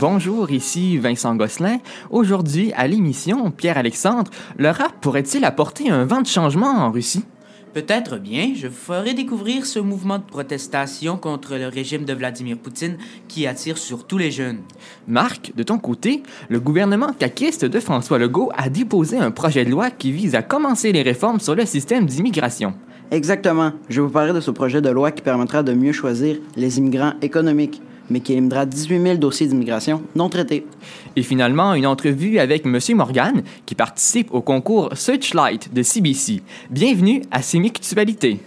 Bonjour, ici Vincent Gosselin. Aujourd'hui, à l'émission, Pierre-Alexandre, le rap pourrait-il apporter un vent de changement en Russie? Peut-être bien, je vous ferai découvrir ce mouvement de protestation contre le régime de Vladimir Poutine qui attire surtout les jeunes. Marc, de ton côté, le gouvernement caquiste de François Legault a déposé un projet de loi qui vise à commencer les réformes sur le système d'immigration. Exactement. Je vais vous parler de ce projet de loi qui permettra de mieux choisir les immigrants économiques mais qui éliminera 18 000 dossiers d'immigration non traités. Et finalement, une entrevue avec M. Morgan, qui participe au concours Searchlight de CBC. Bienvenue à Sémictualité.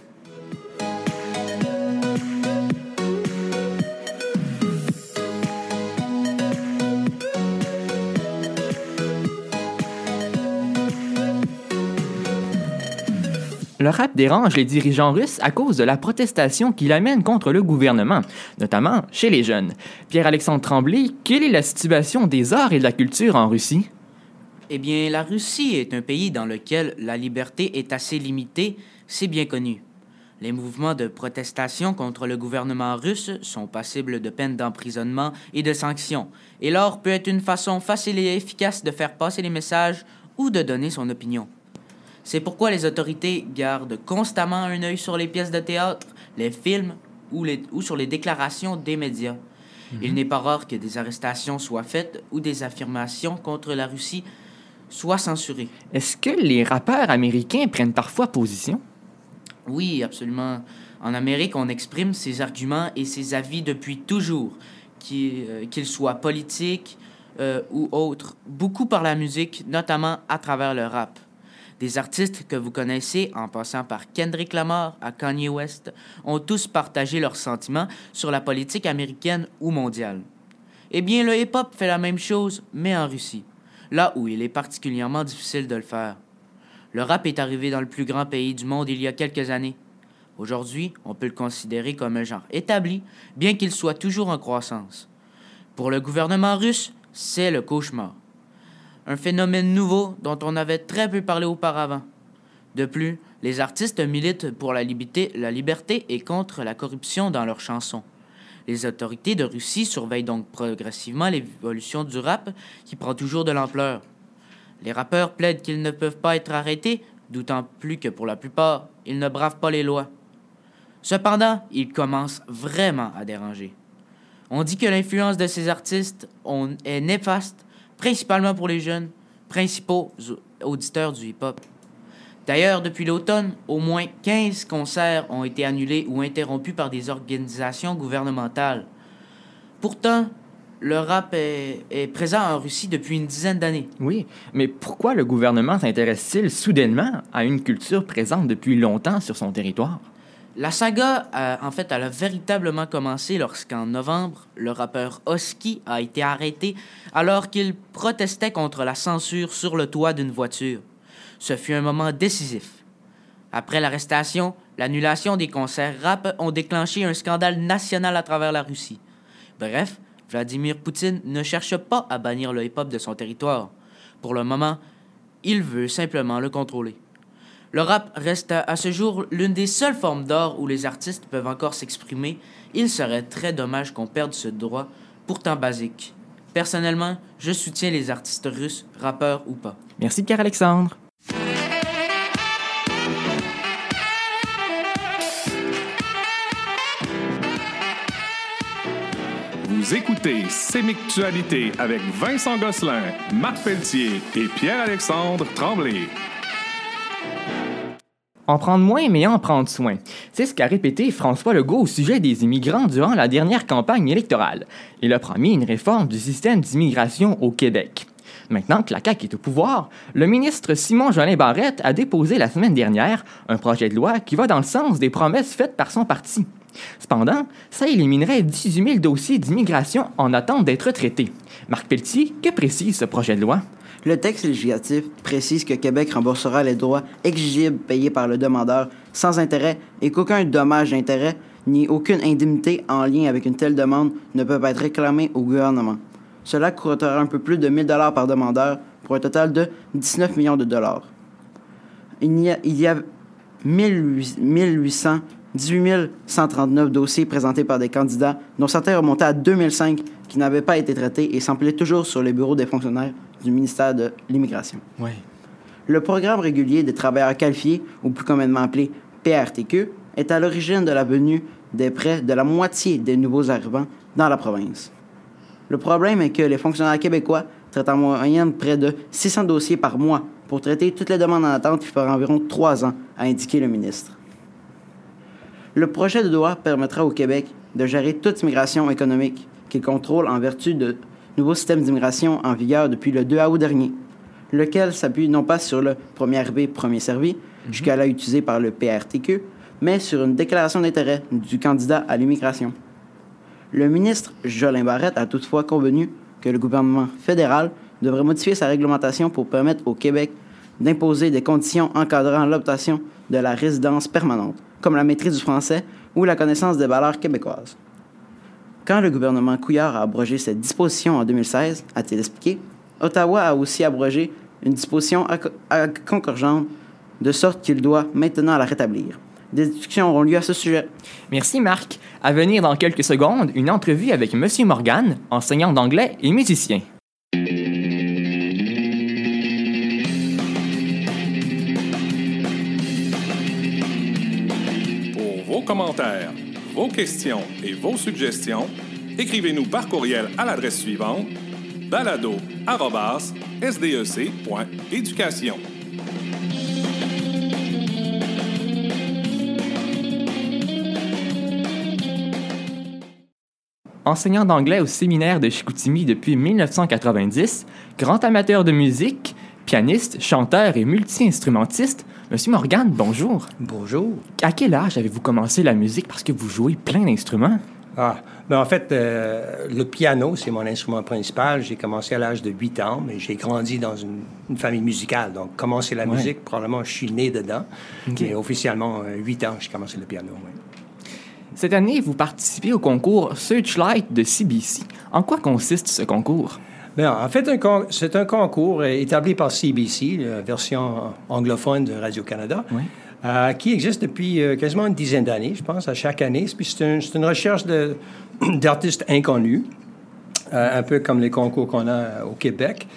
Le rap dérange les dirigeants russes à cause de la protestation qu'il amène contre le gouvernement, notamment chez les jeunes. Pierre-Alexandre Tremblay, quelle est la situation des arts et de la culture en Russie? Eh bien, la Russie est un pays dans lequel la liberté est assez limitée, c'est bien connu. Les mouvements de protestation contre le gouvernement russe sont passibles de peines d'emprisonnement et de sanctions, et l'art peut être une façon facile et efficace de faire passer les messages ou de donner son opinion. C'est pourquoi les autorités gardent constamment un œil sur les pièces de théâtre, les films ou, les, ou sur les déclarations des médias. Il mhm. n'est pas rare que des arrestations soient faites ou des affirmations contre la Russie soient censurées. Est-ce que les rappeurs américains prennent parfois position? Oui, absolument. En Amérique, on exprime ses arguments et ses avis depuis toujours, euh, qu'ils soient politiques euh, ou autres, beaucoup par la musique, notamment à travers le rap. Des artistes que vous connaissez, en passant par Kendrick Lamar à Kanye West, ont tous partagé leurs sentiments sur la politique américaine ou mondiale. Eh bien, le hip-hop fait la même chose, mais en Russie, là où il est particulièrement difficile de le faire. Le rap est arrivé dans le plus grand pays du monde il y a quelques années. Aujourd'hui, on peut le considérer comme un genre établi, bien qu'il soit toujours en croissance. Pour le gouvernement russe, c'est le cauchemar un phénomène nouveau dont on avait très peu parlé auparavant. De plus, les artistes militent pour la liberté, et contre la corruption dans leurs chansons. Les autorités de Russie surveillent donc progressivement l'évolution du rap qui prend toujours de l'ampleur. Les rappeurs plaident qu'ils ne peuvent pas être arrêtés, d'autant plus que pour la plupart, ils ne bravent pas les lois. Cependant, ils commencent vraiment à déranger. On dit que l'influence de ces artistes est néfaste principalement pour les jeunes, principaux auditeurs du hip-hop. D'ailleurs, depuis l'automne, au moins 15 concerts ont été annulés ou interrompus par des organisations gouvernementales. Pourtant, le rap est, présent en Russie depuis une dizaine d'années. Oui, mais pourquoi le gouvernement s'intéresse-t-il soudainement à une culture présente depuis longtemps sur son territoire? La saga, en fait, elle a véritablement commencé lorsqu'en novembre, le rappeur Oski a été arrêté alors qu'il protestait contre la censure sur le toit d'une voiture. Ce fut un moment décisif. Après l'arrestation, l'annulation des concerts rap ont déclenché un scandale national à travers la Russie. Bref, Vladimir Poutine ne cherche pas à bannir le hip-hop de son territoire. Pour le moment, il veut simplement le contrôler. Le rap reste à ce jour l'une des seules formes d'art où les artistes peuvent encore s'exprimer. Il serait très dommage qu'on perde ce droit, pourtant basique. Personnellement, je soutiens les artistes russes, rappeurs ou pas. Merci Pierre-Alexandre. Vous écoutez Sémictualité avec Vincent Gosselin, Marc Pelletier et Pierre-Alexandre Tremblay. En prendre moins, mais en prendre soin. C'est ce qu'a répété François Legault au sujet des immigrants durant la dernière campagne électorale. Il a promis une réforme du système d'immigration au Québec. Maintenant que la CAQ est au pouvoir, le ministre Simon Jolin Barrette a déposé la semaine dernière un projet de loi qui va dans le sens des promesses faites par son parti. Cependant, ça éliminerait 18 000 dossiers d'immigration en attente d'être traités. Marc Pelletier, que précise ce projet de loi? Le texte législatif précise que Québec remboursera les droits exigibles payés par le demandeur sans intérêt et qu'aucun dommage d'intérêt ni aucune indemnité en lien avec une telle demande ne peuvent être réclamés au gouvernement. Cela coûtera un peu plus de 1000 dollars par demandeur pour un total de 19 millions de dollars. Il y a, il y a 1800 18 139 dossiers présentés par des candidats, dont certains remontaient à 2005, qui n'avaient pas été traités et s'empilaient toujours sur les bureaux des fonctionnaires du ministère de l'Immigration. Oui. Le programme régulier des travailleurs qualifiés, ou plus communément appelé PRTQ, est à l'origine de la venue des près de la moitié des nouveaux arrivants dans la province. Le problème est que les fonctionnaires québécois traitent en moyenne près de 600 dossiers par mois pour traiter toutes les demandes en attente qui fera environ trois ans, a indiqué le ministre. Le projet de loi permettra au Québec de gérer toute immigration économique qu'il contrôle en vertu de nouveaux systèmes d'immigration en vigueur depuis le 2 août dernier, lequel s'appuie non pas sur le premier arrivé, premier servi, jusqu'à là utilisé par le PRTQ, mais sur une déclaration d'intérêt du candidat à l'immigration. Le ministre Jolin Barrette a toutefois convenu que le gouvernement fédéral devrait modifier sa réglementation pour permettre au Québec d'imposer des conditions encadrant l'obtention de la résidence permanente, comme la maîtrise du français ou la connaissance des valeurs québécoises. Quand le gouvernement Couillard a abrogé cette disposition en 2016, a-t-il expliqué, Ottawa a aussi abrogé une disposition concordante de sorte qu'il doit maintenant la rétablir. Des discussions auront lieu à ce sujet. Merci Marc. À venir dans quelques secondes, une entrevue avec Monsieur Morgan, enseignant d'anglais et musicien. Questions et vos suggestions, écrivez-nous par courriel à l'adresse suivante balado@sdec.éducation. Enseignant d'anglais au séminaire de Chicoutimi depuis 1990, grand amateur de musique, pianiste, chanteur et multi-instrumentiste, Monsieur Morgan, bonjour. Bonjour. À quel âge avez-vous commencé la musique? Parce que vous jouez plein d'instruments? Ah, ben en fait, euh, le piano, c'est mon instrument principal. J'ai commencé à l'âge de 8 ans, mais j'ai grandi dans une, une famille musicale. Donc, commencer la Ouais. musique, probablement, je suis né dedans. Ok. Mais officiellement, euh, 8 ans, j'ai commencé le piano. Cette année, vous participez au concours Searchlight de CBC. En quoi consiste ce concours? En fait, c'est un concours euh, établi par CBC, la version anglophone de Radio-Canada, Oui. euh, qui existe depuis euh, quasiment une dizaine d'années, je pense, à chaque année. Puis c'est un- c'est une recherche d'artistes inconnus, euh, un peu comme les concours qu'on a au Québec.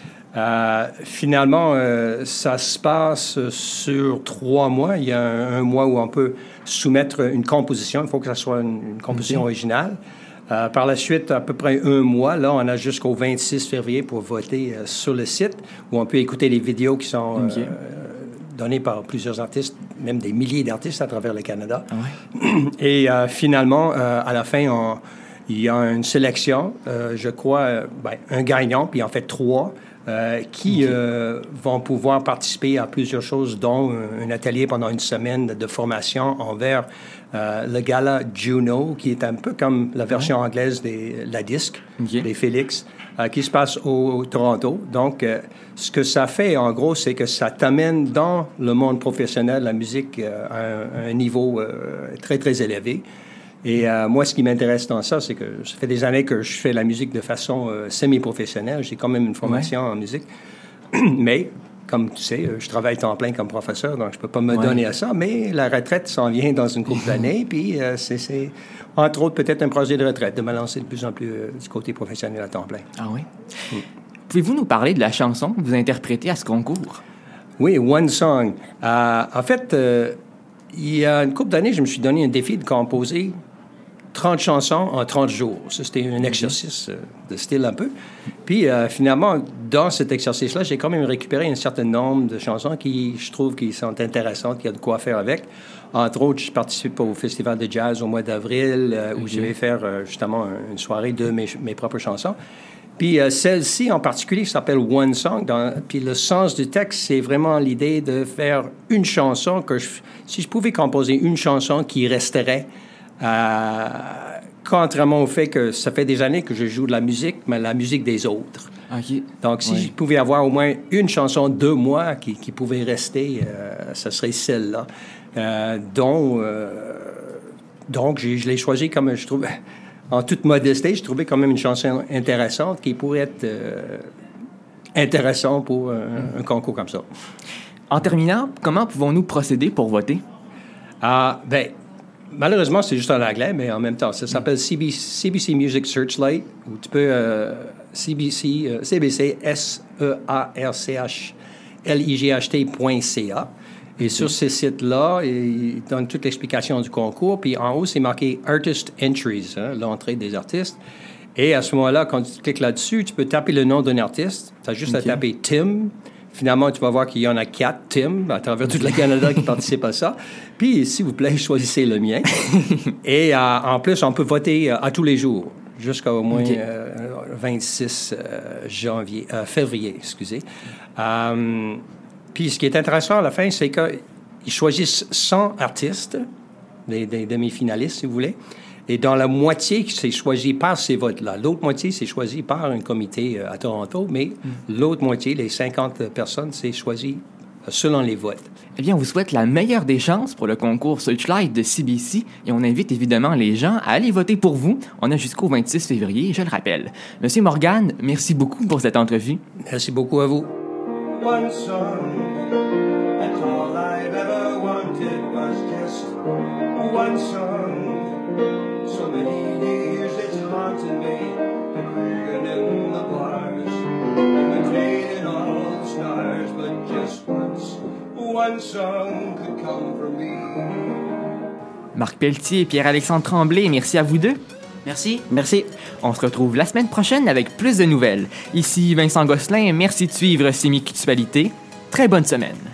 Finalement, ça se passe sur trois mois. Il y a un, un mois où on peut soumettre une composition. Il faut que ça soit une, une composition originale. Euh, par la suite, à peu près un mois, là, on a jusqu'au 26 février pour voter euh, sur le site où on peut écouter les vidéos qui sont euh, données par plusieurs artistes, même des milliers d'artistes à travers le Canada. Ah ouais. Et finalement, à la fin, on- il y a une sélection, euh, je crois, ben, un gagnant, puis en fait trois, euh, qui euh, vont pouvoir participer à plusieurs choses, dont un, un atelier pendant une semaine de, de formation envers euh, le gala Juno, qui est un peu comme la version anglaise des la disque, des Félix, qui se passe au Toronto. Donc, ce que ça fait, en gros, c'est que ça t'amène dans le monde professionnel, la musique, à un, un niveau très, très élevé. Et euh, moi, ce qui m'intéresse dans ça, c'est que ça fait des années que je fais la musique de façon euh, semi-professionnelle. J'ai quand même une formation en musique. Mais, comme tu sais, euh, je travaille temps plein comme professeur, donc je peux pas me Ouais. donner à ça. Mais la retraite s'en vient dans une couple d'années. puis, euh, c'est- entre autres, peut-être un projet de retraite, de me lancer de plus en plus du côté professionnel à temps plein. Ah oui? Pouvez-vous nous parler de la chanson que vous interprétez à ce concours? Oui, One Song. En fait, il y a une couple d'années, je me suis donné un défi de composer 30 chansons en 30 jours. C'était un exercice euh, de style un peu. Puis, euh, finalement, dans cet exercice-là, j'ai quand même récupéré un certain nombre de chansons qui, je trouve, qui sont intéressantes, qu'il y a de quoi faire avec. Entre autres, je participe au Festival de jazz au mois d'avril, euh, où Ok. je vais faire justement un- une soirée de mes, mes propres chansons. Puis celle-ci en particulier s'appelle One Song. Dans, puis le sens du texte, c'est vraiment l'idée de faire une chanson que je, si je pouvais composer une chanson qui resterait, euh, contrairement au fait que ça fait des années que je joue de la musique, mais la musique des autres. Donc, si Oui. je pouvais avoir au moins une chanson de moi qui, qui pouvait rester, euh, ça serait celle-là. Euh, dont, euh, donc, j'ai- je l'ai choisi comme je trouve, en toute modestie, je trouvais quand même une chanson intéressante qui pourrait être euh, intéressante pour un, un concours comme ça. En terminant, comment pouvons-nous procéder pour voter? Ah, ben, malheureusement, c'est juste en anglais, mais en même temps, ça s'appelle CBC, CBC Music Searchlight, où tu peux euh, CBC, euh, CBC S-E-A-R-C-H-L-I-G-H-T.ca. Et sur ces sites-là, ils donnent toute l'explication du concours. Puis en haut, c'est marqué Artist Entries, hein, l'entrée des artistes. Et à ce moment-là, quand tu cliques là-dessus, tu peux taper le nom d'un artiste. Tu as juste à taper Tim. Finalement, tu vas voir qu'il y en a quatre Tim à travers toute le Canada qui participent à ça. Puis, s'il vous plaît, choisissez le mien. Et euh, en plus, on peut voter euh, à tous les jours jusqu'au moins Ok. euh, 26 euh, janvier, février, excusez. Puis ce qui est intéressant à la fin, c'est qu'ils choisissent 100 artistes, des, des demi-finalistes, si vous voulez, et dans la moitié, c'est choisi par ces votes-là. L'autre moitié, c'est choisi par un comité euh, à Toronto, mais l'autre moitié, les 50 personnes, c'est choisi euh, selon les votes. Eh bien, on vous souhaite la meilleure des chances pour le concours Searchlight de CBC et on invite évidemment les gens à aller voter pour vous. On a jusqu'au 26 février, je le rappelle. Monsieur Morgan, merci beaucoup pour cette entrevue. Merci beaucoup à vous. one So many years it's haunted me, and in the bars, imitating all the stars, but just once, one song could come from me. Marc Pelletier et Pierre-Alexandre Tremblay, merci à vous deux. Merci. Merci. On se retrouve la semaine prochaine avec plus de nouvelles. Ici Vincent Gosselin, merci de suivre Sémictualité. Très bonne semaine.